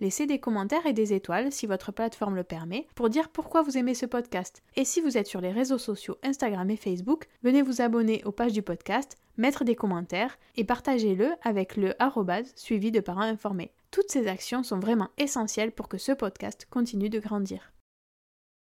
Laissez des commentaires et des étoiles si votre plateforme le permet pour dire pourquoi vous aimez ce podcast. Et si vous êtes sur les réseaux sociaux Instagram et Facebook, venez vous abonner aux pages du podcast, mettre des commentaires et partagez-le avec le arrobase suivi de parents informés. Toutes ces actions sont vraiment essentielles pour que ce podcast continue de grandir.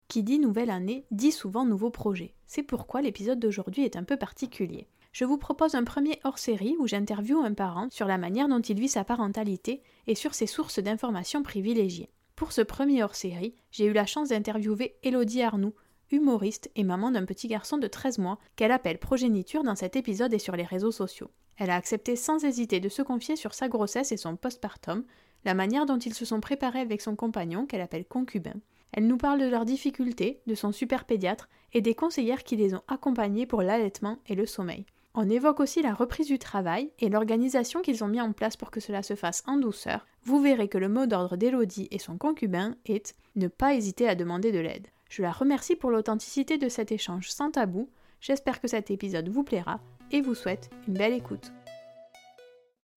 Qui dit nouvelle année dit souvent nouveau projet. C'est pourquoi l'épisode d'aujourd'hui est un peu particulier je vous propose un premier hors-série où j'interviewe un parent sur la manière dont il vit sa parentalité et sur ses sources d'informations privilégiées. Pour ce premier hors-série, j'ai eu la chance d'interviewer Elodie Arnoux, humoriste et maman d'un petit garçon de 13 mois qu'elle appelle progéniture dans cet épisode et sur les réseaux sociaux. Elle a accepté sans hésiter de se confier sur sa grossesse et son postpartum, la manière dont ils se sont préparés avec son compagnon qu'elle appelle concubin. Elle nous parle de leurs difficultés, de son super pédiatre et des conseillères qui les ont accompagnés pour l'allaitement et le sommeil. On évoque aussi la reprise du travail et l'organisation qu'ils ont mis en place pour que cela se fasse en douceur. Vous verrez que le mot d'ordre d'Élodie et son concubin est ne pas hésiter à demander de l'aide. Je la remercie pour l'authenticité de cet échange sans tabou. J'espère que cet épisode vous plaira et vous souhaite une belle écoute.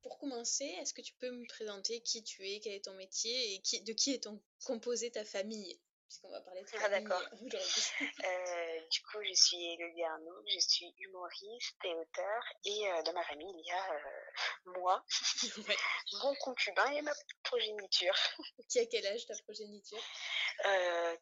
Pour commencer, est-ce que tu peux me présenter qui tu es, quel est ton métier et de qui est composée ta famille? Puisqu'on va parler de ah, d'accord. euh, du coup, je suis Elodie Arnaud, je suis humoriste et auteur, et euh, dans ma famille, il y a euh, moi, mon concubin et ma progéniture. Qui a quel âge ta progéniture?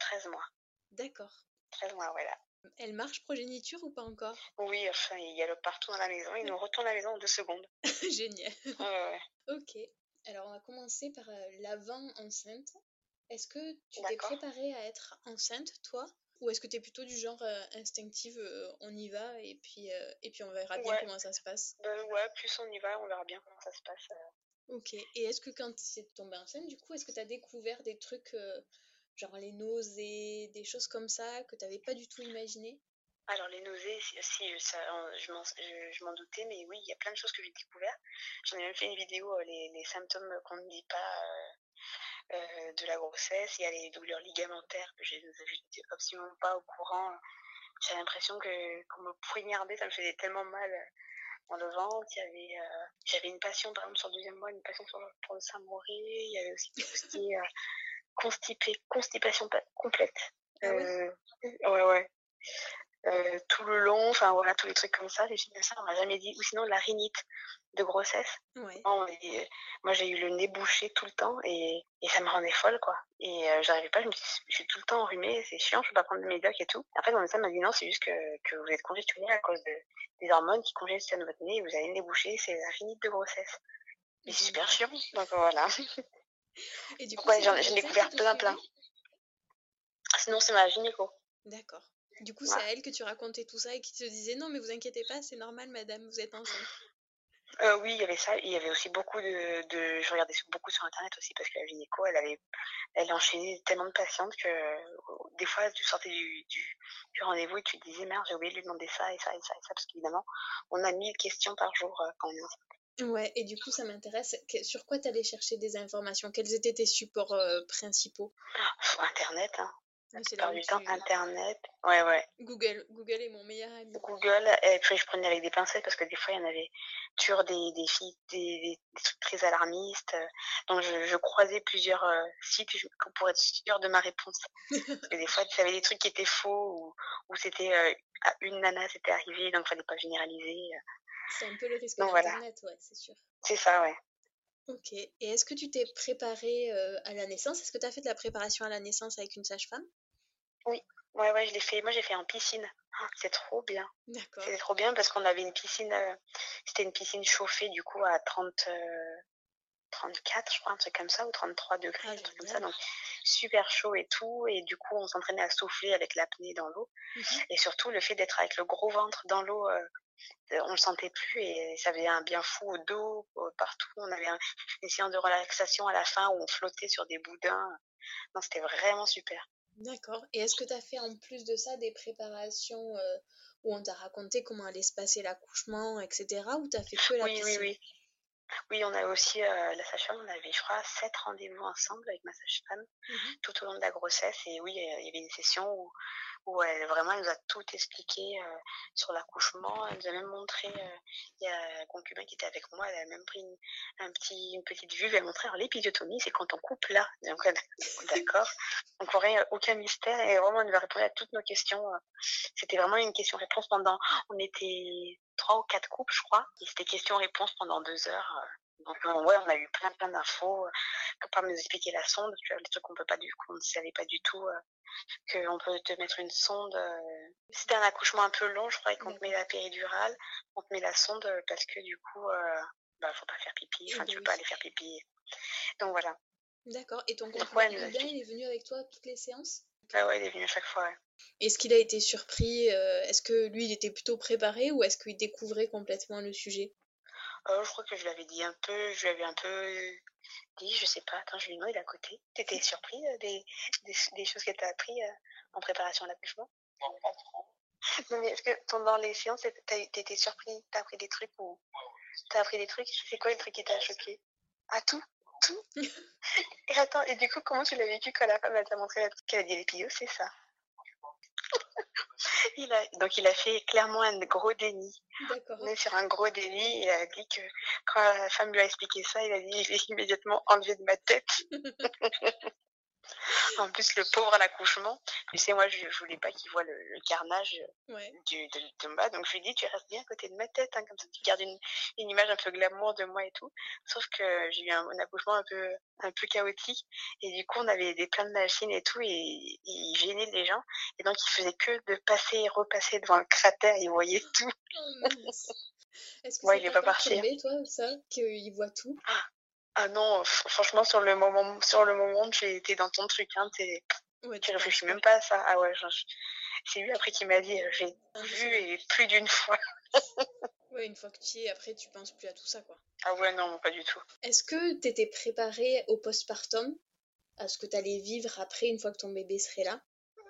13 euh, mois. D'accord. 13 mois, voilà. Elle marche progéniture ou pas encore? Oui, enfin, il y a le partout dans la maison, il nous retourne à la maison en deux secondes. Génial. ouais. Ok. Alors, on va commencer par l'avant enceinte. Est-ce que tu t'es préparée à être enceinte, toi? Ou est-ce que tu es plutôt du genre euh, instinctive, euh, on y va et puis, euh, et puis on verra bien comment ça se passe? Bah, Ouais, plus on y va, on verra bien comment ça se passe. Ok. Et est-ce que quand tu es tombée enceinte, du coup, est-ce que tu as découvert des trucs, genre les nausées, des choses comme ça, que tu n'avais pas du tout imaginé alors les nausées, si, je, m'en doutais, mais oui, il y a plein de choses que j'ai découvert. J'en ai même fait une vidéo, les, les symptômes qu'on ne dit pas euh, de la grossesse, il y a les douleurs ligamentaires que j'étais absolument pas au courant. J'ai l'impression que qu'on me poignardait, ça me faisait tellement mal dans le ventre. Il y avait, euh, j'avais une passion par exemple sur le deuxième mois, une passion sur, pour le sein Il y avait aussi tout ce qui est euh, constipé, constipation complète. Ah ouais, ouais. Euh, tout le long, enfin voilà, tous les trucs comme ça. Les filles ça, on m'a jamais dit. Ou sinon, la rhinite de grossesse. moi, j'ai eu le nez bouché tout le temps et, et ça me rendait folle, quoi. Et euh, j'arrivais pas, je me suis, je suis tout le temps enrhumée, c'est chiant, je peux pas prendre de médoc et tout. Après, mon médecin m'a dit non, c'est juste que, que vous êtes congestionné à cause de, des hormones qui congestionnent votre nez et vous avez le nez bouché, c'est la rhinite de grossesse. Mais c'est super chiant, donc voilà. Et du coup, ouais, j'en ai découvert plein, plein. Sinon, c'est ma gynéco. D'accord. Du coup, c'est à elle que tu racontais tout ça et qui te disait non, mais vous inquiétez pas, c'est normal, madame, vous êtes enceinte. Euh, oui, il y avait ça. Il y avait aussi beaucoup de, de, Je regardais beaucoup sur Internet aussi parce que la gynéco, elle avait, elle enchaînait tellement de patientes que des fois, tu sortais du, du, du rendez-vous et tu te disais merde, j'ai oublié de lui demander ça et ça et ça et ça parce qu'évidemment, on a mille questions par jour euh, quand on est enceinte. Ouais, et du coup, ça m'intéresse. Sur quoi tu allais chercher des informations? Quels étaient tes supports euh, principaux? Internet, hein. C'est la du temps, Internet. Ouais, ouais. Google. Google est mon meilleur ami. Google, et puis je prenais avec des pincettes parce que des fois, il y en avait toujours des, des, filles, des, des, trucs très alarmistes. Donc, je, je croisais plusieurs euh, sites pour être sûre de ma réponse. parce que des fois, tu savais des trucs qui étaient faux ou, ou c'était euh, une nana, c'était arrivé, donc il fallait pas généraliser. C'est un peu le risque d'Internet, ouais, c'est sûr. C'est ça, ouais. Ok. Et est-ce que tu t'es préparée euh, à la naissance? Est-ce que tu as fait de la préparation à la naissance avec une sage-femme? Oui, ouais, ouais, je l'ai fait. Moi, j'ai fait en piscine. Oh, c'est trop bien. D'accord. C'était trop bien parce qu'on avait une piscine, euh, c'était une piscine chauffée du coup à 30, 34, euh, je crois, un truc comme ça, ou 33 degrés, ah, un truc comme ça. Donc, super chaud et tout. Et du coup, on s'entraînait à souffler avec l'apnée dans l'eau. Mmh et surtout, le fait d'être avec le gros ventre dans l'eau on le sentait plus et ça avait un bien fou au dos, partout. On avait une séance de relaxation à la fin où on flottait sur des boudins. Non, c'était vraiment super. D'accord. Et est-ce que tu as fait en plus de ça des préparations euh, où on t'a raconté comment allait se passer l'accouchement, etc. Ou tu as fait que la oui, Oui, oui. Oui, on a aussi, euh, la sage-femme, on avait, je crois, sept rendez-vous ensemble avec ma sage-femme mmh tout au long de la grossesse. Et oui, il y avait une session où, où elle vraiment elle nous a tout expliqué euh, sur l'accouchement. Elle nous a même montré, euh, il y a un concubin qui était avec moi, elle a même pris une, un une petite vue, elle a montré, alors l'épisiotomie, c'est quand on coupe là. Donc, d'accord. Donc, aurait aucun mystère et vraiment, elle nous a répondu à toutes nos questions. C'était vraiment une question-réponse pendant, on était trois ou quatre couples, je crois. Et c'était question-réponse pendant deux heures. Donc, ouais, on a eu plein, plein d'infos. Pour pas nous expliquer la sonde, tu vois, les trucs qu'on peut pas du coup, on ne savait pas du tout qu'on peut te mettre une sonde. Euh, c'était un accouchement un peu long, je crois, qu'on te met la péridurale, on te met la sonde euh, parce que du coup, euh, bah, faut pas faire pipi, enfin, tu veux pas aller faire pipi. Donc voilà. D'accord. Et ton compagnon il est venu avec toi toutes les séances? Ah ouais, il est venu à chaque fois. Est-ce qu'il a été surpris Est-ce que lui, il était plutôt préparé ou est-ce qu'il découvrait complètement le sujet? Je crois que je lui avais dit un peu, je lui avais un peu dit, je sais pas, attends, je lui demande, il est à côté. T'étais surpris euh, des, des, des, choses que t'as appris euh, en préparation à l'accouchement? Non, pas trop. Non, mais est-ce que pendant les séances, t'étais surpris? T'as appris des trucs ou T'as appris des trucs? C'est quoi le truc qui t'a choqué? Ah, tout Tout? Et attends, et du coup, comment tu l'as vécu quand la femme t'a montré qu'elle a dit les C'est ça? il a, donc il a fait clairement un gros déni. On est sur un gros déni. Il a dit que quand la femme lui a expliqué ça, il a dit je l'ai immédiatement enlevé de ma tête. en plus, le pauvre à l'accouchement, tu sais, moi, je, voulais pas qu'il voit le, carnage du, de. Donc, je lui ai dit, tu restes bien à côté de ma tête, hein, comme ça, tu gardes une, une, image un peu glamour de moi et tout. Sauf que j'ai eu un, accouchement un peu, un peu chaotique. Et du coup, on avait des plein de machines et tout, et, il gênait les gens. Et donc, il faisait que de passer et repasser devant le cratère, il voyait tout. Oh, Est-ce que ouais, il est pas parti. Hein. toi, ça, qu'il voit tout? Ah, ah non, franchement, sur le moment, sur le moment, j'ai été dans ton truc, hein, tu réfléchis même pas à ça. Ah ouais, c'est lui après qui m'a dit, euh, j'ai vu et plus d'une fois. ouais, une fois que tu y es, après, tu penses plus à tout ça, quoi. Ah ouais, non, pas du tout. Est-ce que tu étais préparée au postpartum, à ce que tu allais vivre après, une fois que ton bébé serait là?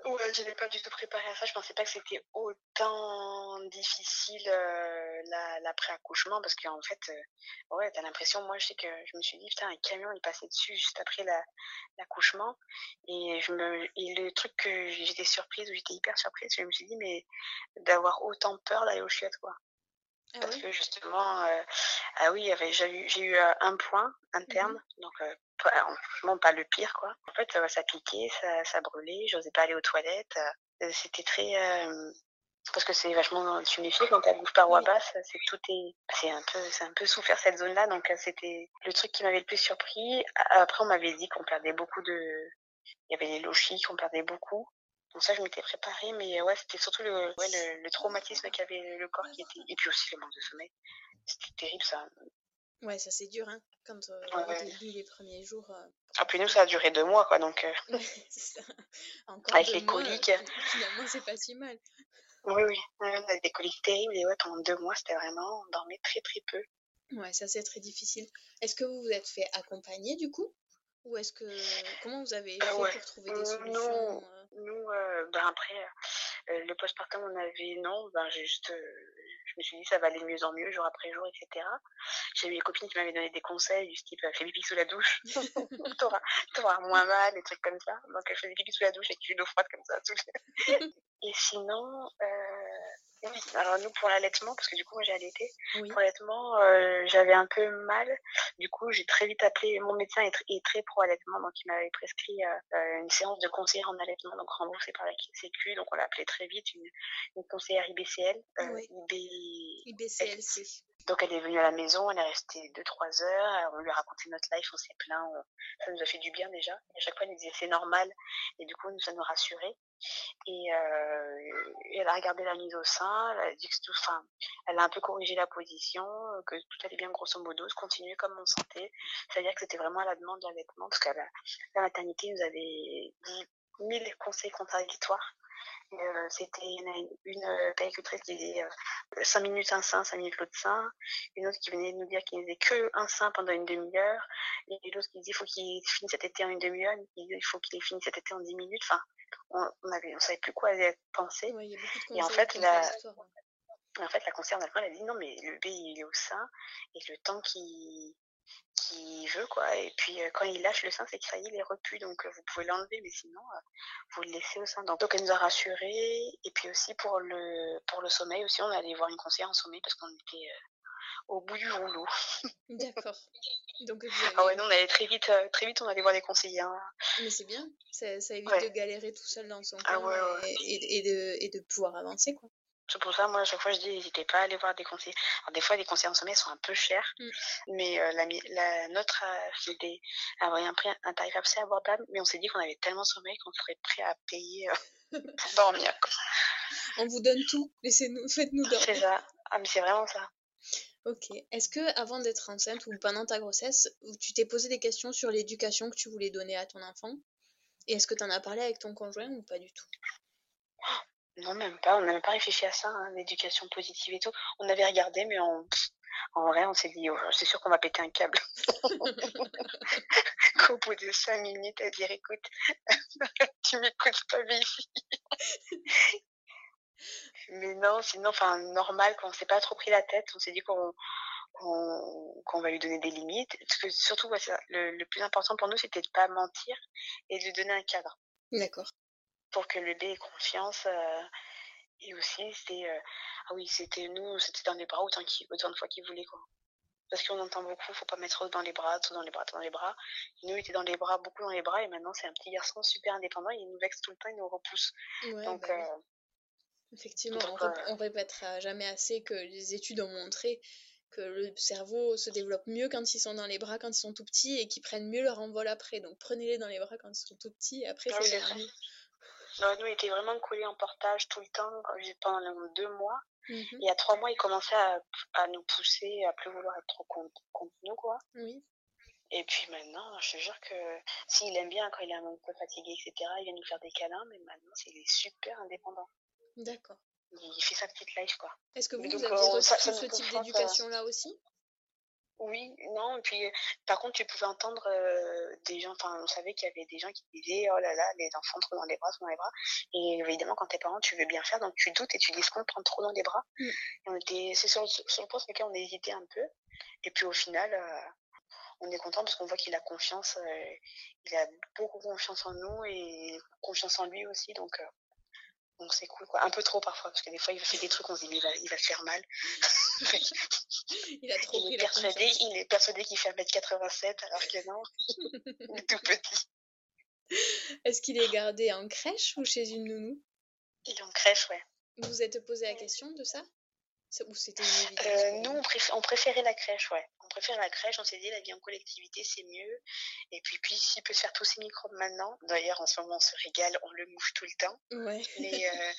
Ouais, je n'ai pas du tout préparé à ça. Je pensais pas que c'était autant difficile euh, l'après-accouchement parce qu'en fait, euh, ouais, t'as l'impression, moi je sais que je me suis dit, putain, un camion est passé dessus juste après l'accouchement. et, je me, et le truc que j'étais surprise, ou j'étais hyper surprise, je me suis dit, mais d'avoir autant peur d'aller au chiottes, quoi. Ah parce que justement, euh, ah oui, j'ai eu, j'ai eu un point interne, mmh donc franchement pas le pire quoi. En fait, ça, ça piquait, ça, ça brûlait, j'osais pas aller aux toilettes. Euh, c'était très, euh, parce que c'est vachement tuméfié quand elle bouge par voie basse, c'est tout est, c'est un peu, c'est un peu souffert cette zone-là, donc c'était le truc qui m'avait le plus surpris. Après, on m'avait dit qu'on perdait beaucoup de, il y avait les lochis qu'on perdait beaucoup. Donc ça, je m'étais préparée, mais ouais, c'était surtout le, ouais, le, le traumatisme qu'avait le corps qui était, et puis aussi le manque de sommeil. C'était terrible ça. Ouais, ça c'est dur, hein, quand euh, au début, les premiers jours. Euh... Ah, puis nous, ça a duré deux mois, quoi, donc. Euh... Encore Avec les mois, coliques. finalement, c'est pas si mal. Oui, oui, on a des coliques terribles, et ouais, pendant deux mois, c'était vraiment, on dormait très très peu. Ouais, ça c'est très difficile. Est-ce que vous vous êtes fait accompagner du coup? Ou est-ce que. Comment vous avez fait pour trouver des solutions euh? Nous, euh, ben après, euh, le postpartum, on avait. Non, ben j'ai juste je me suis dit ça va aller de mieux en mieux jour après jour, etc. J'ai eu des copines qui m'avaient donné des conseils du type fais pipi sous la douche, t'auras, auras moins mal, des trucs comme ça. Donc je faisais pipi sous la douche avec une eau froide comme ça. Et sinon, euh, alors nous pour l'allaitement, parce que du coup moi j'ai allaité, pour l'allaitement euh, j'avais un peu mal, du coup j'ai très vite appelé, mon médecin est, très pro allaitement, donc il m'avait prescrit euh, une séance de conseiller en allaitement, donc remboursée par la Sécu, donc on l'a appelé très vite une, une conseillère IBCL, IBCLC. Donc elle est venue à la maison, elle est restée 2-3 heures, on lui a raconté notre life, on s'est plaint, ça nous a fait du bien déjà. Et à chaque fois elle nous disait c'est normal, et du coup ça nous rassurait. Et, euh, elle a regardé la mise au sein, elle a dit que tout, enfin, elle a un peu corrigé la position, que tout allait bien grosso modo, se continuer comme on sentait. C'est-à-dire que c'était vraiment à la demande de l'allaitement, parce qu'à la, la maternité, nous avait dit mille conseils contradictoires euh, c'était une, une euh, qui disait 5 euh, minutes un sein, 5 minutes l'autre sein. Une autre qui venait nous dire qu'il faisait que un sein pendant une demi-heure. Et l'autre qui disait qu'il faut qu'il finisse cet été en une demi-heure. Il faut qu'il finisse cet été en 10 minutes. Enfin, on, on avait, on savait plus quoi penser. et en fait, la, en fait, la conseillère elle a dit non, mais le bébé, il est au sein. Et le temps qui qui veut quoi. Et puis euh, quand il lâche le sein c'est est il est repu donc euh, vous pouvez l'enlever mais sinon euh, vous le laissez au sein. Donc, elle nous a rassurés. Et puis aussi pour le pour le sommeil aussi on allait voir une conseillère en sommeil parce qu'on était au bout du rouleau. D'accord. Donc ah ouais non on allait très vite très vite on allait voir des conseillers hein. mais c'est bien. Ça, ça évite de galérer tout seul dans son ah coin et, et, de, et de pouvoir avancer quoi c'est pour ça, moi, à chaque fois, je dis, n'hésitez pas à aller voir des conseillers. Alors, des fois, les conseillers en sommeil sont un peu chers, mm. mais euh, la, la, nôtre a, des, un, prix, un tarif assez abordable, mais on s'est dit qu'on avait tellement de sommeil qu'on serait prêt à payer euh, pour dormir. On vous donne tout, laissez-nous, faites-nous dormir. C'est ça. Ah, mais c'est vraiment ça. Ok. Est-ce que avant d'être enceinte ou pendant ta grossesse, tu t'es posé des questions sur l'éducation que tu voulais donner à ton enfant? Et est-ce que tu en as parlé avec ton conjoint ou pas du tout? Non, même pas. On n'a même pas réfléchi à ça, hein, l'éducation positive et tout. On avait regardé, mais en, en vrai, on s'est dit, oh, c'est sûr qu'on va péter un câble. Qu'au bout de cinq minutes, à dire, écoute, tu m'écoutes pas, ici. mais non, sinon, enfin, normal, qu'on s'est pas trop pris la tête. On s'est dit qu'on va lui donner des limites. Parce que surtout, le, plus important pour nous, c'était de pas mentir et de lui donner un cadre. D'accord pour que le bébé ait confiance. Euh, et aussi, c'était, euh, ah oui, c'était nous, c'était dans les bras autant, autant de fois qu'il voulait, quoi. Parce qu'on entend beaucoup, faut pas mettre dans les bras, tout dans les bras, tout dans les bras. nous, il était dans les bras, beaucoup dans les bras, et maintenant, c'est un petit garçon super indépendant, il nous vexe tout le temps, il nous repousse. Donc, bah euh, Effectivement, on, répétera jamais assez que les études ont montré que le cerveau se développe mieux quand ils sont dans les bras, quand ils sont tout petits, et qu'ils prennent mieux leur envol après. Donc prenez-les dans les bras quand ils sont tout petits, et après c'est non, nous, il était vraiment collé en portage tout le temps pendant deux mois. Mhm. Et à trois mois, il commençait à, à, nous pousser, à plus vouloir être trop contre, nous, quoi. Oui. Et puis maintenant, je te jure que s'il aime bien quand il est un peu fatigué, etc., il vient nous faire des câlins, mais maintenant, c'est super indépendant. D'accord. Il fait sa petite life, quoi. Est-ce que vous, vous avez reçu ce type d'éducation-là aussi? Oui, non, et puis par contre, tu pouvais entendre euh, des gens, enfin, on savait qu'il y avait des gens qui disaient oh là là, les enfants trop dans les bras, trop dans les bras. Et évidemment, quand t'es parent, tu veux bien faire, donc tu doutes et tu dis ce qu'on prend trop dans les bras? Mm. Et on était, c'est sur, sur, le point sur lequel on a hésité un peu. Et puis au final, euh, on est content parce qu'on voit qu'il a confiance, euh, il a beaucoup confiance en nous et confiance en lui aussi, donc donc c'est cool, quoi. Un peu trop parfois, parce que des fois, il fait des trucs, on se dit, il va, il va se faire mal. il a trop il est persuadé, Il est persuadé qu'il fait 1m87, alors que non, il est tout petit. Est-ce qu'il est gardé en crèche ou chez une nounou? Il est en crèche, ouais. Vous êtes posé la question de ça? Ou c'était euh, Nous, on, préférait la crèche, ouais. On préfère la crèche, on s'est dit la vie en collectivité, c'est mieux. Et puis, puis s'il peut se faire tous ces microbes maintenant, d'ailleurs, en ce moment, on se régale, on le mouche tout le temps. Ouais. Mais, euh,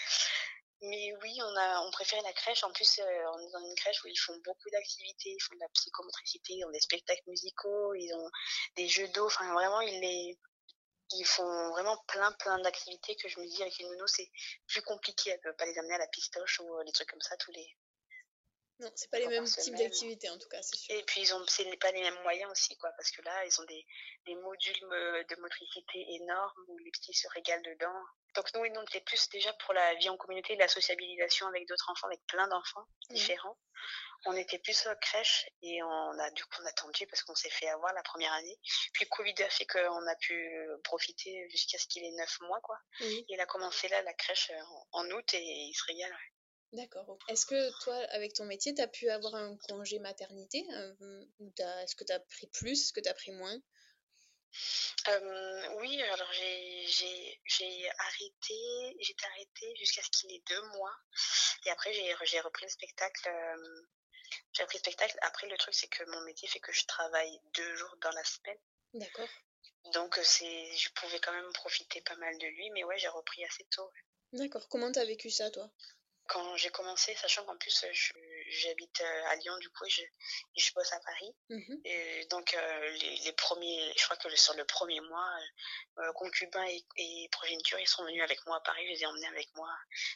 mais oui, on, a, on préfère la crèche. En plus, euh, on est dans une crèche où ils font beaucoup d'activités. Ils font de la psychomotricité, ils ont des spectacles musicaux, ils ont des jeux d'eau. Enfin, vraiment, ils, les, ils font vraiment plein, plein d'activités que je me dis, avec une nounou, c'est plus compliqué. Elle peut pas les amener à la pistoche ou des trucs comme ça tous les. Non, c'est pas les mêmes types d'activités en tout cas, c'est sûr. Et puis ils ont, c'est pas les mêmes moyens aussi, quoi, parce que là, ils ont des, des modules euh, de motricité énormes où les petits se régalent dedans. Donc nous, non, c'est plus déjà pour la vie en communauté, la sociabilisation avec d'autres enfants, avec plein d'enfants mmh. différents. On était plus à crèche et on a du coup on a attendu parce qu'on s'est fait avoir la première année. Puis Covid a fait qu'on a pu profiter jusqu'à ce qu'il ait neuf mois quoi. Et il a commencé là la crèche en, août et il se régale. D'accord. Est-ce que toi, avec ton métier, tu as pu avoir un congé maternité euh, Est-ce que tu as pris plus Est-ce que tu as pris moins? Euh, oui, alors j'ai arrêté, j'étais arrêtée jusqu'à ce qu'il ait deux mois. Et après, j'ai repris le spectacle. Euh, j'ai repris le spectacle. Après, le truc, c'est que mon métier fait que je travaille deux jours dans la semaine. D'accord. Donc, euh, c'est, je pouvais quand même profiter pas mal de lui. Mais ouais, j'ai repris assez tôt. D'accord. Comment t'as vécu ça, toi? Quand j'ai commencé, sachant qu'en plus, je j'habite euh, à Lyon du coup et je, je bosse à Paris. Mmh et donc euh, les, les, premiers, je crois que sur le premier mois, euh, concubins et, et progéniture, ils sont venus avec moi à Paris, je les ai emmenés avec moi.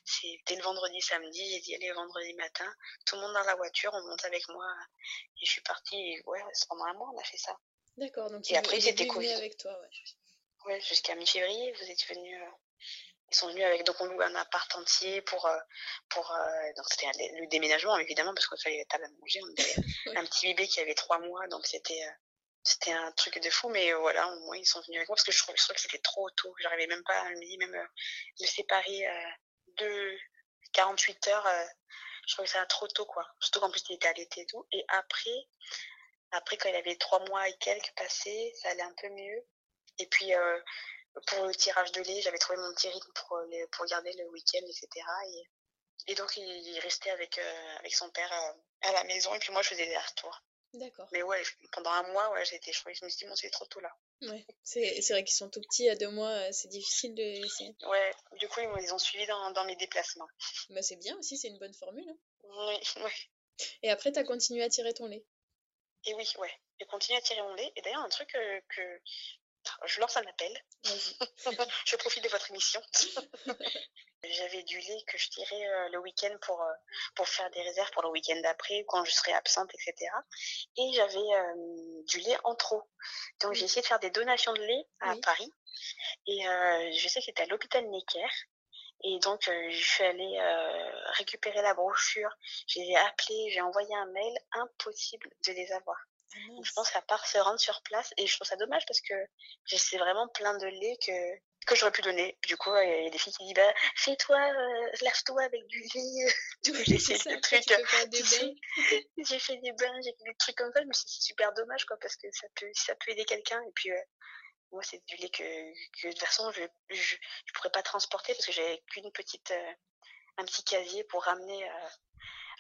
C'était le vendredi, samedi, j'ai dit allez vendredi matin, tout le monde dans la voiture, on monte avec moi et je suis partie. Ouais, pendant un mois on a fait ça. D'accord, donc et après c'était Covid. avec toi, ouais. Ouais, jusqu'à mi-février, vous êtes venus ils sont venus avec donc on loue un appart entier pour euh, pour euh, donc c'était le déménagement évidemment parce qu'il fallait la table à manger. On avait un petit bébé qui avait trois mois donc c'était euh, c'était un truc de fou mais voilà au moins ils sont venus avec moi parce que je trouvais, que c'était trop tôt. J'arrivais même pas à me même me séparer de 48 heures je trouvais ça trop tôt quoi. Surtout qu'en plus il était l'été et tout. Et après après quand il avait trois mois et quelques passés ça allait un peu mieux. Et puis pour le tirage de lait, j'avais trouvé mon petit rythme pour, euh, pour garder le week-end, etc. Et, et donc, il, restait avec, euh, avec son père euh, à, la maison, et puis moi, je faisais des retours. D'accord. Mais ouais, pendant un mois, ouais, j'étais, je, je me suis dit, bon, c'est trop tôt là. Ouais, c'est, vrai qu'ils sont tout petits, à deux mois, c'est difficile de laisser. Ouais, du coup, ils, ont suivi dans, dans mes déplacements. Bah, c'est bien aussi, c'est une bonne formule. Hein. Oui, oui. Et après, tu as continué à tirer ton lait Et oui, ouais. J'ai continué à tirer mon lait. Et d'ailleurs, un truc que, je lance un appel. je profite de votre émission. J'avais du lait que je tirais euh, le week-end pour, euh, pour faire des réserves pour le week-end d'après, quand je serais absente, etc. Et j'avais euh, du lait en trop. Donc j'ai essayé de faire des donations de lait à Paris. Et je sais que c'était à l'hôpital Necker. Et donc, je suis allée récupérer la brochure. J'ai appelé, j'ai envoyé un mail. Impossible de les avoir. Ah je pense qu'à part se rendre sur place, et je trouve ça dommage parce que c'est vraiment plein de lait que, que j'aurais pu donner. Du coup, il y a des filles qui disent bah, fais-toi, euh, lave-toi avec du lait. j'ai essayé des trucs. j'ai fait des bains, j'ai fait des trucs comme ça, mais c'est super dommage quoi, parce que ça peut, ça peut aider quelqu'un. Et puis, euh, moi, c'est du lait que, que de toute façon, je, je pourrais pas transporter parce que j'avais qu'une petite, euh, un petit casier pour ramener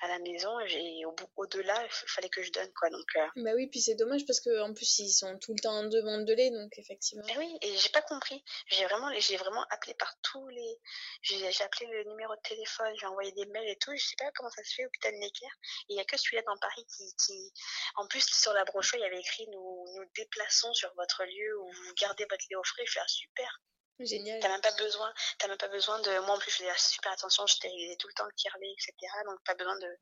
à la maison et au bout au-delà il fallait que je donne quoi donc euh. bah oui puis c'est dommage parce que en plus ils sont tout le temps en demande de lait donc effectivement. Et eh oui et j'ai pas compris. J'ai vraiment j'ai vraiment appelé par tous les j'ai appelé le numéro de téléphone j'ai envoyé des mails et tout je sais pas comment ça se fait hôpital Necker. Il y a que celui-là dans Paris qui, qui en plus sur la brochure il y avait écrit nous nous déplaçons sur votre lieu où vous gardez votre lait au frais je fais ah, super Génial. T'as même pas besoin, t'as même pas besoin de, moi en plus je faisais super attention, je stérilisais tout le temps le tire-lait, etc. Donc pas besoin de,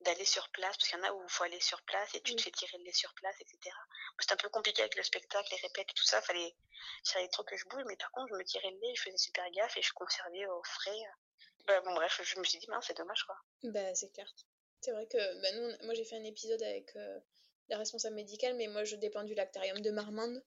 d'aller sur place, parce qu'il y en a où il faut aller sur place et tu te fais tirer le lait sur place, etc. C'était un peu compliqué avec le spectacle, les répètes et tout ça, fallait, fallait trop que je bouge, mais par contre je me tirais le lait, je faisais super gaffe et je conservais au frais. Bah, bon bref, je me suis dit, c'est dommage quoi. Bah c'est clair. C'est vrai que bah, nous, moi j'ai fait un épisode avec euh, la responsable médicale, mais moi je dépends du lactarium de Marmande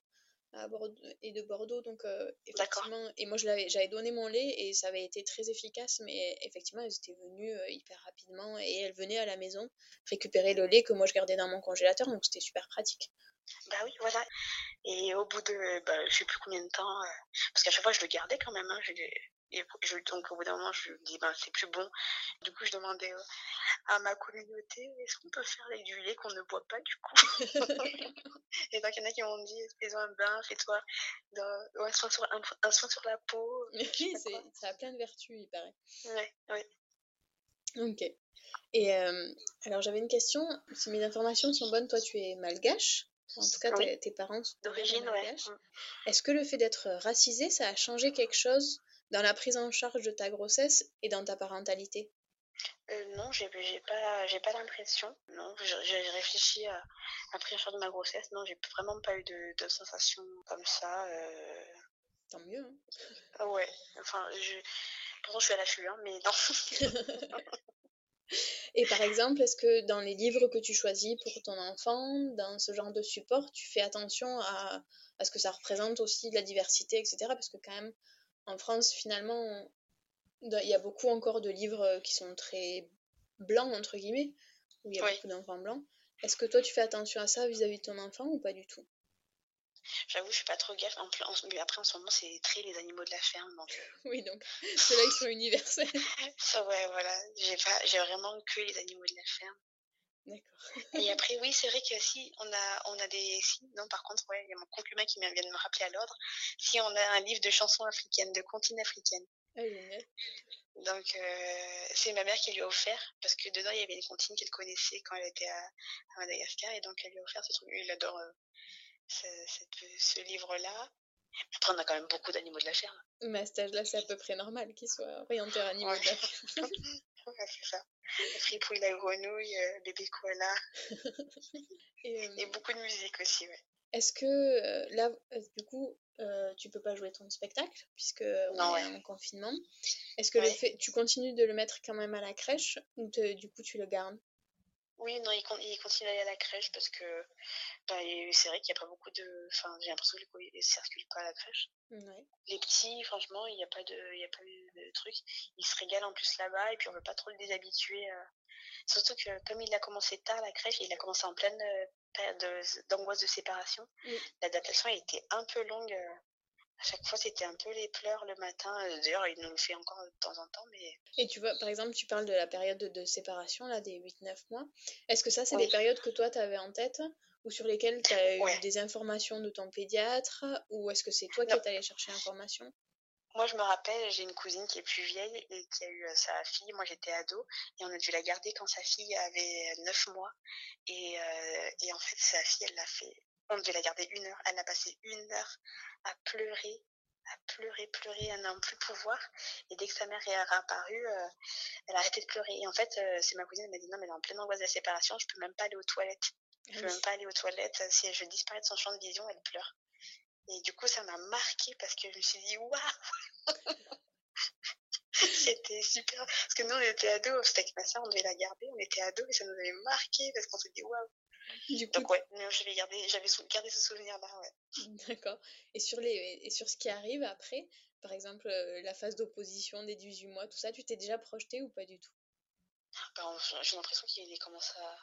à Bordeaux et de Bordeaux donc euh, effectivement et moi je l'avais j'avais donné mon lait et ça avait été très efficace mais effectivement elles étaient venues euh, hyper rapidement et elles venaient à la maison récupérer le lait que moi je gardais dans mon congélateur donc c'était super pratique. Bah oui voilà. Et au bout de bah, je sais plus combien de temps euh, parce qu'à chaque fois je le gardais quand même hein, Et je, donc au bout d'un moment, je me dis, ben c'est plus bon. Du coup, je demandais à ma communauté, est-ce qu'on peut faire avec du lait qu'on ne boit pas du coup? Et donc il y en a qui m'ont dit, fais-toi un bain, fais-toi un, soin sur, un, soin sur la peau. Oui, ça a plein de vertus, il paraît. Ouais, ouais. Ok. Et euh, alors j'avais une question, si mes informations sont bonnes, toi tu es malgache, en tout cas tes parents sont d'origine malgache. Mm. Est-ce que le fait d'être racisé, ça a changé quelque chose dans la prise en charge de ta grossesse et dans ta parentalité? Euh, non, j'ai pas, j'ai pas l'impression. Non, j'ai réfléchi à la prise en charge de ma grossesse. Non, j'ai vraiment pas eu de, de sensation comme ça. Euh. Tant mieux. Hein. Ah ouais. Enfin, je, pourtant je suis à l'affût, hein, mais non. Et par exemple, est-ce que dans les livres que tu choisis pour ton enfant, dans ce genre de support, tu fais attention à, à ce que ça représente aussi la diversité, etc. Parce que quand même, en France, finalement, il y a beaucoup encore de livres qui sont très blancs, entre guillemets, où il y a beaucoup d'enfants blancs. Est-ce que toi, tu fais attention à ça vis-à-vis de ton enfant ou pas du tout? J'avoue, je suis pas trop gaffe. En, mais après, en ce moment, c'est très les animaux de la ferme. Donc... Euh. oui, donc ceux-là, ils sont universels. ouais, voilà. J'ai vraiment que les animaux de la ferme. D'accord. Et après, oui, c'est vrai que si on a, on a des. Si, non, par contre, ouais, il y a mon concubin qui vient de me rappeler à l'ordre. Si on a un livre de chansons africaines, de comptines africaines. Ah, génial. Donc, euh, c'est ma mère qui lui a offert, parce que dedans, il y avait une comptine qu'elle connaissait quand elle était à, Madagascar, et donc elle lui a offert ce truc. Il adore euh, ce, ce livre-là. Après, on a quand même beaucoup d'animaux de la ferme. Mais à cet âge-là, c'est à peu près normal qu'ils soient orientés à animaux de la ferme. ouais, c'est ça. La fripouille, la grenouille, euh, bébé koala. et, et, beaucoup de musique aussi, ouais. Est-ce que euh, là, euh, du coup, euh, tu peux pas jouer ton spectacle puisque on est en confinement Est-ce que le fait, tu continues de le mettre quand même à la crèche ou du coup tu le gardes? Oui, non, il, il continue d'aller à la crèche parce que bah, c'est vrai qu'il n'y a pas beaucoup de. Enfin, j'ai l'impression que les ne circulent pas à la crèche. Les petits, franchement, il n'y a pas de, il y a pas de, truc. Ils se régalent en plus là-bas et puis on ne veut pas trop le déshabituer. Surtout que comme il a commencé tard la crèche, il a commencé en pleine période d'angoisse de, séparation. L'adaptation a été un peu longue. À chaque fois, c'était un peu les pleurs le matin. D'ailleurs, il nous le fait encore de temps en temps. Mais... Et tu vois, par exemple, tu parles de la période de, séparation, là, des 8-9 mois. Est-ce que ça, c'est des périodes que toi, tu avais en tête ou sur lesquelles tu as eu des informations de ton pédiatre Ou est-ce que c'est toi qui es allé chercher l'information? Moi, je me rappelle, j'ai une cousine qui est plus vieille et qui a eu euh, sa fille. Moi, j'étais ado et on a dû la garder quand sa fille avait 9 mois. Et, euh, et en fait, sa fille, elle l'a fait. On devait la garder une heure. Elle a passé une heure à pleurer, à pleurer, pleurer, à n'en plus pouvoir. Et dès que sa mère est réapparue, euh, elle a arrêté de pleurer. Et en fait, c'est ma cousine, elle m'a dit non, mais elle est en pleine angoisse de la séparation, je peux même pas aller aux toilettes. Je peux même pas aller aux toilettes. Si je disparais de son champ de vision, elle pleure. Et du coup, ça m'a marqué parce que je me suis dit, waouh C'était super. Parce que nous, on était ados, c'était avec ma soeur, on devait la garder, on était ados et ça nous avait marqué parce qu'on s'est dit, waouh du coup, Donc ouais, j'avais gardé, j'avais gardé ce souvenir-là, ouais. D'accord. Et sur les, et sur ce qui arrive après, par exemple euh, la phase d'opposition des 18 mois, tout ça, tu t'es déjà projeté ou pas du tout? Ben, J'ai l'impression qu'il commence à,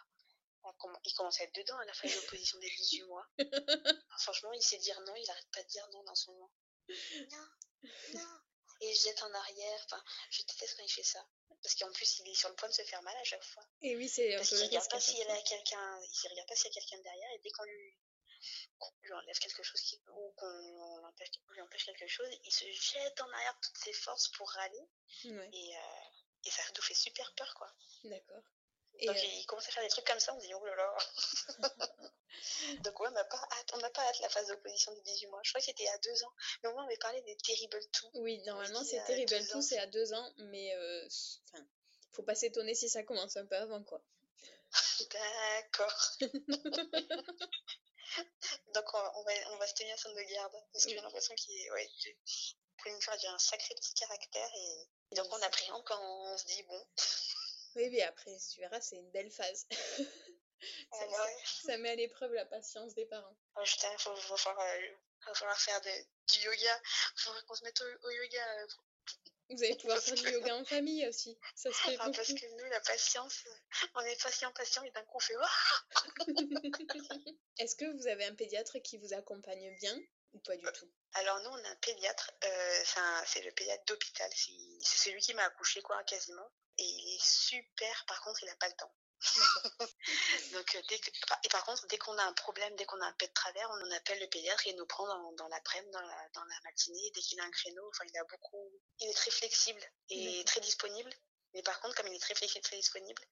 il commence à être dedans à la fin de l'opposition des 18 mois. Franchement, il sait dire non, il arrête pas de dire non dans son nom. Non, non. Et jette en arrière. Enfin, je déteste quand il fait ça. Parce qu'en plus, il est sur le point de se faire mal à chaque fois. Et oui, c'est Parce qu'il regarde pas s'il y a quelqu'un, il regarde pas s'il y a quelqu'un derrière. Et dès qu'on lui, lui enlève quelque chose qui, ou qu'on lui empêche quelque chose, il se jette en arrière toutes ses forces pour râler. Et, euh, et ça nous fait super peur, quoi. D'accord. Donc euh, il commence à faire des trucs comme ça, on se dit oh là là. Donc ouais, on n'a pas hâte, on n'a pas hâte la phase d'opposition des 18 mois. Je crois que c'était à 2 ans. Mais au moins on avait parlé des Terrible 2. Oui, normalement c'est Terrible 2, c'est à 2 ans, mais euh, enfin, faut pas s'étonner si ça commence un peu avant quoi. D'accord. Donc on, va, on va se tenir sur nos garde parce que j'ai l'impression qu'il est, ouais, une fois un sacré petit caractère et, et donc on appréhende quand on se dit bon. Oui, mais après, tu verras, c'est une belle phase. ça, ça, met à l'épreuve la patience des parents. Oh, putain, il va, falloir, faire du yoga. Il faudra qu'on se mette au, yoga. Euh, Vous allez pouvoir faire du yoga en famille aussi. Ça se fait ah, Parce que nous, la patience, on est patient, patient, et d'un coup, on fait Est-ce que vous avez un pédiatre qui vous accompagne bien ou pas du tout? Alors nous, on a un pédiatre, euh, c'est le pédiatre d'hôpital, c'est celui qui m'a accouché quoi quasiment. Et il est super, par contre, il n'a pas le temps. Donc, euh, dès et par contre, dès qu'on a un problème, dès qu'on a un pet de travers, on appelle le pédiatre et il nous prend dans, dans l'après-midi, dans la, dans la matinée. Dès qu'il a un créneau, enfin, il a beaucoup, il est très flexible et très disponible. Mais par contre, comme il est très flexible, très disponible,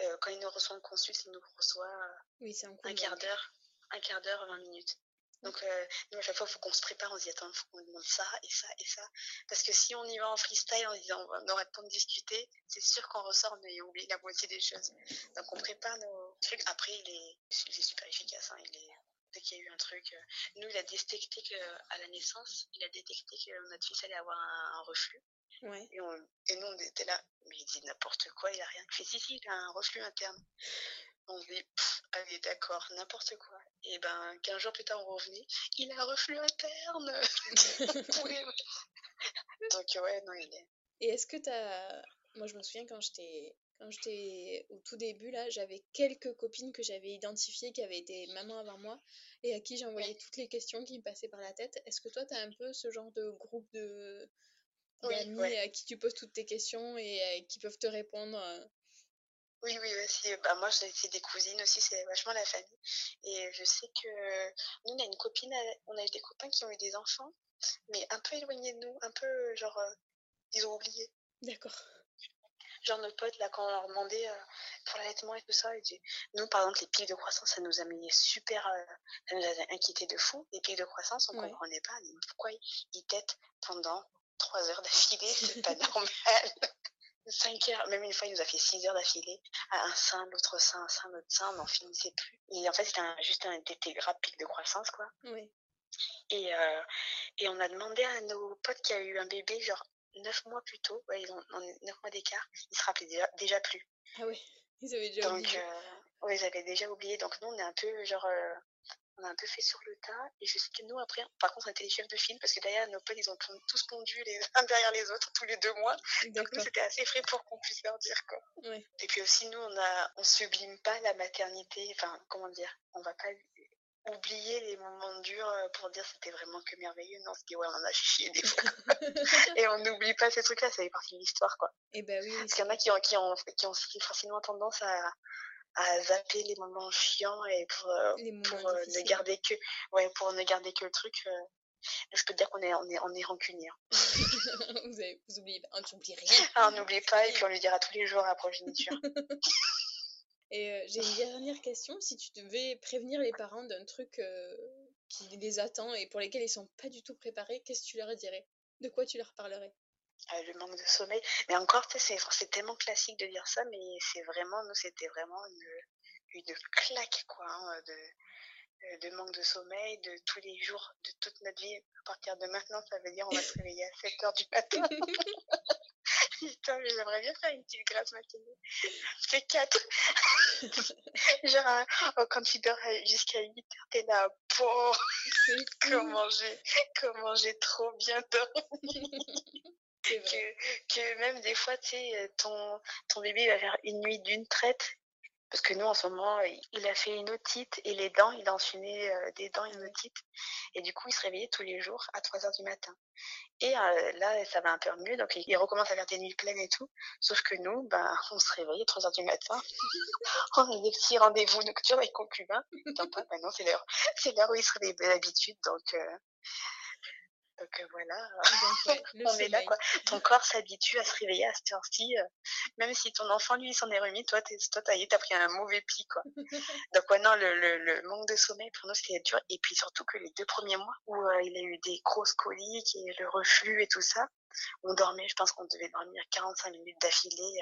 euh, quand il nous reçoit en consulte, il nous reçoit oui, un, un quart d'heure, un quart d'heure, 20 minutes. Donc, euh, nous, à chaque fois, il faut qu'on se prépare, on se dit, attends, il faut qu'on demande ça et ça et ça. Parce que si on y va en freestyle en disant, on aura le temps de discuter, c'est sûr qu'on ressort en ayant oublié la moitié des choses. Donc, on prépare nos trucs. Après, il est, il est super efficace. Hein. Il est, dès qu'il y a eu un truc, euh, nous, il a détecté qu'à la naissance, il a détecté que notre fils allait avoir un, reflux. Ouais. Et, on, et, nous, on était là, mais il dit n'importe quoi, il a rien fait. Si, si, il a un reflux interne. On se dit, allez, d'accord, n'importe quoi. Et ben, 15 jours plus tard, on revenait, il a un reflux interne. Donc, ouais, non, il est. Et est-ce que t'as. Moi, je me souviens quand j'étais. Quand j'étais au tout début, là, j'avais quelques copines que j'avais identifiées qui avaient été maman avant moi et à qui j'envoyais toutes les questions qui me passaient par la tête. Est-ce que toi, tu as un peu ce genre de groupe de d'amis à qui tu poses toutes tes questions et qui peuvent te répondre euh, oui, oui, aussi. Bah, moi, c'est des cousines aussi, c'est vachement la famille. Et je sais que nous, on a une copine, on a eu des copains qui ont eu des enfants, mais un peu éloignés de nous, un peu genre, euh, ils ont oublié. D'accord. Genre nos potes, là, quand on leur demandait euh, pour l'allaitement et tout ça, nous, par exemple, les pics de croissance, ça nous a mis super, euh, ça nous a inquiété de fou. Les pics de croissance, on ne comprenait pas. Pourquoi ils têtent pendant trois heures d'affilée, c'est pas normal. 5 heures, même une fois, il nous a fait 6 heures d'affilée, à un sein, l'autre sein, un sein, l'autre sein, on n'en finissait plus. Et en fait, c'était juste un pic de croissance, quoi. Oui. Et, euh, et on a demandé à nos potes qui a eu un bébé, genre 9 mois plus tôt, ouais, ils ont 9 mois d'écart, ils se rappelaient déjà, déjà plus. Ah oui, ils avaient déjà Donc, oublié. Euh, ils avaient déjà oublié. Donc, nous, on est un peu, genre, euh, on a un peu fait sur le tas. Et je sais que nous, après, par contre, on était les chefs de file parce que derrière, nos potes, ils ont tous pondu les uns derrière les autres tous les deux mois. Donc, nous, c'était assez frais pour qu'on puisse leur dire, quoi. Et puis aussi, nous, on a, on sublime pas la maternité. Enfin, comment dire, on va pas oublier les moments durs euh, pour dire c'était vraiment que merveilleux. Non, c'est ouais, on en a chié des fois. et on n'oublie pas ces trucs-là, ça fait partie de l'histoire, quoi. Et eh ben oui. Parce qu'il y en a qui ont, qui ont, qui ont facilement tendance à, à zapper les moments chiants et pour, euh, pour euh, ne garder que ouais pour ne garder que le truc euh, je peux te dire qu'on est on est on est rancunier vous, avez, vous oubliez on n'oublie rien. Ah, on n'oublie pas et puis on lui dira tous les jours à la progéniture et j'ai une dernière question. Si tu devais prévenir les parents d'un truc qui les attend et pour lesquels ils sont pas du tout préparés qu'est-ce que tu leur dirais? De quoi tu leur parlerais? Euh, le manque de sommeil. Mais encore, c'est tellement classique de dire ça, mais c'est vraiment, nous, c'était vraiment une, une claque, quoi, hein, de, euh, de manque de sommeil, de tous les jours, de toute notre vie. À partir de maintenant, ça veut dire on va se réveiller à 7 heures du matin. Putain, j'aimerais bien faire une petite grasse matinée. C'est 4. Genre, oh, quand tu dors jusqu'à 8 heures, t'es là, bon, comment j'ai, comment j'ai trop bien dormi que, que même des fois, tu sais, euh, ton, ton bébé va faire une nuit d'une traite. Parce que nous, en ce moment, il a fait une otite et les dents, il a enchaîné euh, des dents, une otite. Et du coup, il se réveillait tous les jours à 3 heures du matin. Et euh, là, ça va un peu mieux. Donc, il recommence à faire des nuits pleines et tout. Sauf que nous, ben, on se réveille à 3 heures du matin. on a des petits rendez-vous nocturnes avec concubins. Non, pas, ben non, c'est l'heure. C'est l'heure où il se réveille d'habitude. Donc, donc euh, voilà, on est là quoi. Ton corps s'habitue à se réveiller à cette heure-ci, euh, même si ton enfant lui s'en est remis, toi t'es, toi t'as, pris un mauvais pli quoi. Donc ouais non, le, le, manque de sommeil pour nous c'était dur et puis surtout que les deux premiers mois où euh, il a eu des grosses coliques et le reflux et tout ça, on dormait, je pense qu'on devait dormir 45 minutes d'affilée.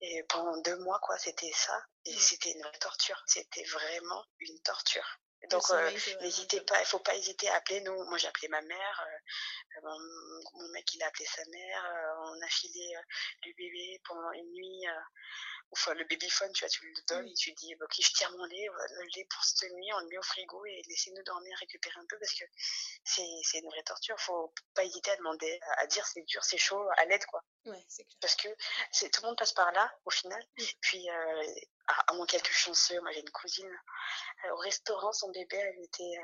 et pendant deux mois, quoi, c'était ça. Et c'était une torture. C'était vraiment une torture. Donc, euh, n'hésitez pas, il faut pas hésiter à appeler nous. Moi, j'ai appelé ma mère, euh, mon, mec, il a appelé sa mère, euh, on a filé le bébé pendant une nuit. Enfin, le babyphone, tu vois, tu le donnes et tu dis, ok, je tire mon lait, le lait pour cette nuit, on le met au frigo et laissez-nous dormir, récupérer un peu parce que c'est une vraie torture. Faut pas hésiter à demander, à dire c'est dur, c'est chaud, à l'aide, quoi. Ouais, c'est clair. Parce que tout le monde passe par là, au final. Puis, à, moins quelque chanceux, moi j'ai une cousine, au restaurant, son bébé, elle était,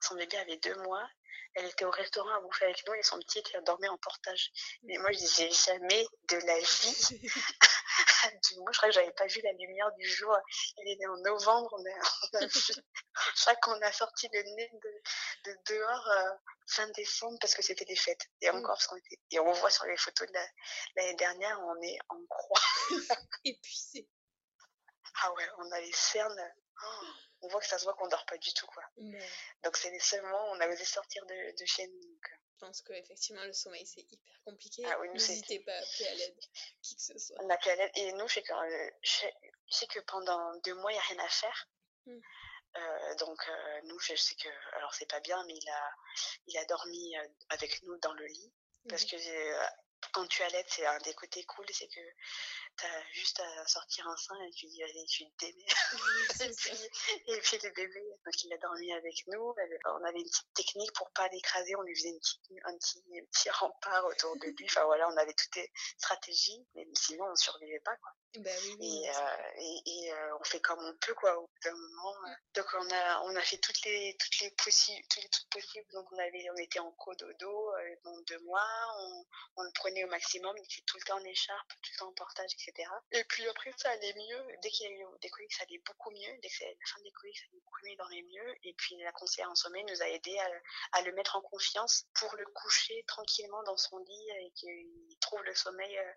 son bébé avait deux mois, elle était au restaurant à bouffer avec nous et son petit était dormait en portage. Mais moi, je disais jamais de la vie. moi, je crois que j'avais pas vu la lumière du jour. Il est né en novembre. On a, je crois qu'on a sorti le nez de, dehors euh, fin décembre parce que c'était des fêtes. Et mm. encore, parce qu'on était, et on voit sur les photos de l'année dernière, on est en croix. Épuisé. Ah ouais, on a les cernes. Oh on voit que ça se voit qu'on dort pas du tout, quoi. Donc, c'est les seuls moments où on a osé sortir de, de chez nous. Euh. Je pense qu'effectivement, le sommeil, c'est hyper compliqué. Ah N'hésitez pas à appeler à l'aide, qui que ce soit. On appelle à l'aide. Et nous, je sais, que, euh, je sais que pendant deux mois, il n'y a rien à faire. Hmm. Euh, donc nous, je sais que, alors c'est pas bien, mais il a, il a dormi avec nous dans le lit parce que quand tu allaites, c'est un des côtés cool, c'est que t'as juste à sortir un sein et tu dis allez tu te démets et, puis, le bébé donc il a dormi avec nous. On avait une petite technique pour pas l'écraser. On lui faisait une petite, un petit, petit rempart autour de lui. Enfin voilà on avait toutes les stratégies mais sinon on survivait pas quoi. Bah et, euh, et, et euh, on fait comme on peut quoi au bout d'un moment. Donc on a on a fait toutes les toutes les possibles tous les trucs possibles. Donc on avait on était en cododo euh, dans deux mois. On, on le prenait au maximum il était tout le temps en écharpe tout le temps en portage etc et puis après, ça allait mieux. Dès qu'il y a eu des coliques, ça allait beaucoup mieux. Dès que c'est la fin des coliques, ça allait beaucoup mieux, il dormait mieux. Et puis la conseillère en sommeil nous a aidé à, le mettre en confiance pour le coucher tranquillement dans son lit et qu'il trouve le sommeil euh,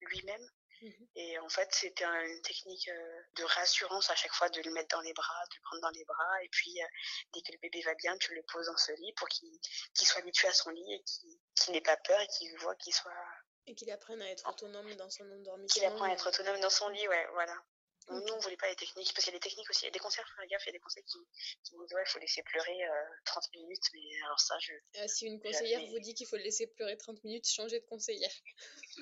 lui-même. Mhm. Et en fait, c'était une technique euh, de réassurance à chaque fois de le mettre dans les bras, de le prendre dans les bras. Et puis, euh, dès que le bébé va bien, tu le poses dans ce lit pour qu'il soit habitué à son lit et qu'il n'ait pas peur et qu'il voit qu'il soit et qu'il apprenne à être autonome dans son endormissement. Qu'il apprenne à être autonome dans son lit, ouais, voilà. Nous, on voulait pas les techniques, parce qu'il y a des techniques aussi. Il y a des conseils, faire gaffe, il y a des conseils qui, qui disent, ouais, il faut laisser pleurer 30 euh, minutes, mais alors ça, je. Euh, si une conseillère vous dit qu'il faut le laisser pleurer 30 minutes, changez de conseillère.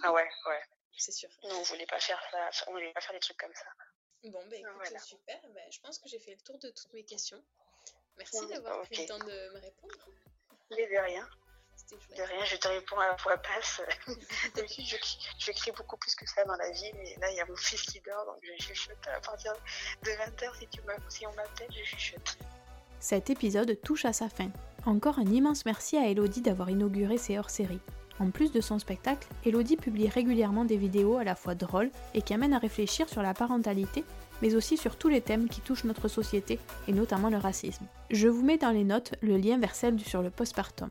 Ah ouais, ouais. C'est sûr. Non, on voulait pas faire ça, on voulait pas faire des trucs comme ça. Bon, bah écoute, super. Bah, je pense que j'ai fait le tour de toutes mes questions. Merci d'avoir pris le temps de me répondre. Mais de rien. De rien, je te réponds à la voix basse. je, je crie beaucoup plus que ça dans la vie, mais là, il y a mon fils qui dort, donc je chuchote à partir de 20h. Si, tu si on m'appelle, je chuchote. Cet épisode touche à sa fin. Encore un immense merci à Elodie d'avoir inauguré ces hors-séries. En plus de son spectacle, Elodie publie régulièrement des vidéos à la fois drôles et qui amènent à réfléchir sur la parentalité, mais aussi sur tous les thèmes qui touchent notre société, et notamment le racisme. Je vous mets dans les notes le lien vers celle sur le postpartum.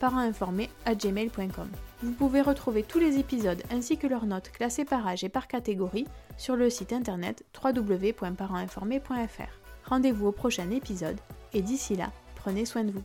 gmail.com. Vous pouvez retrouver tous les épisodes ainsi que leurs notes classées par âge et par catégorie sur le site internet www.parentinformé.fr. Rendez-vous au prochain épisode et d'ici là, prenez soin de vous.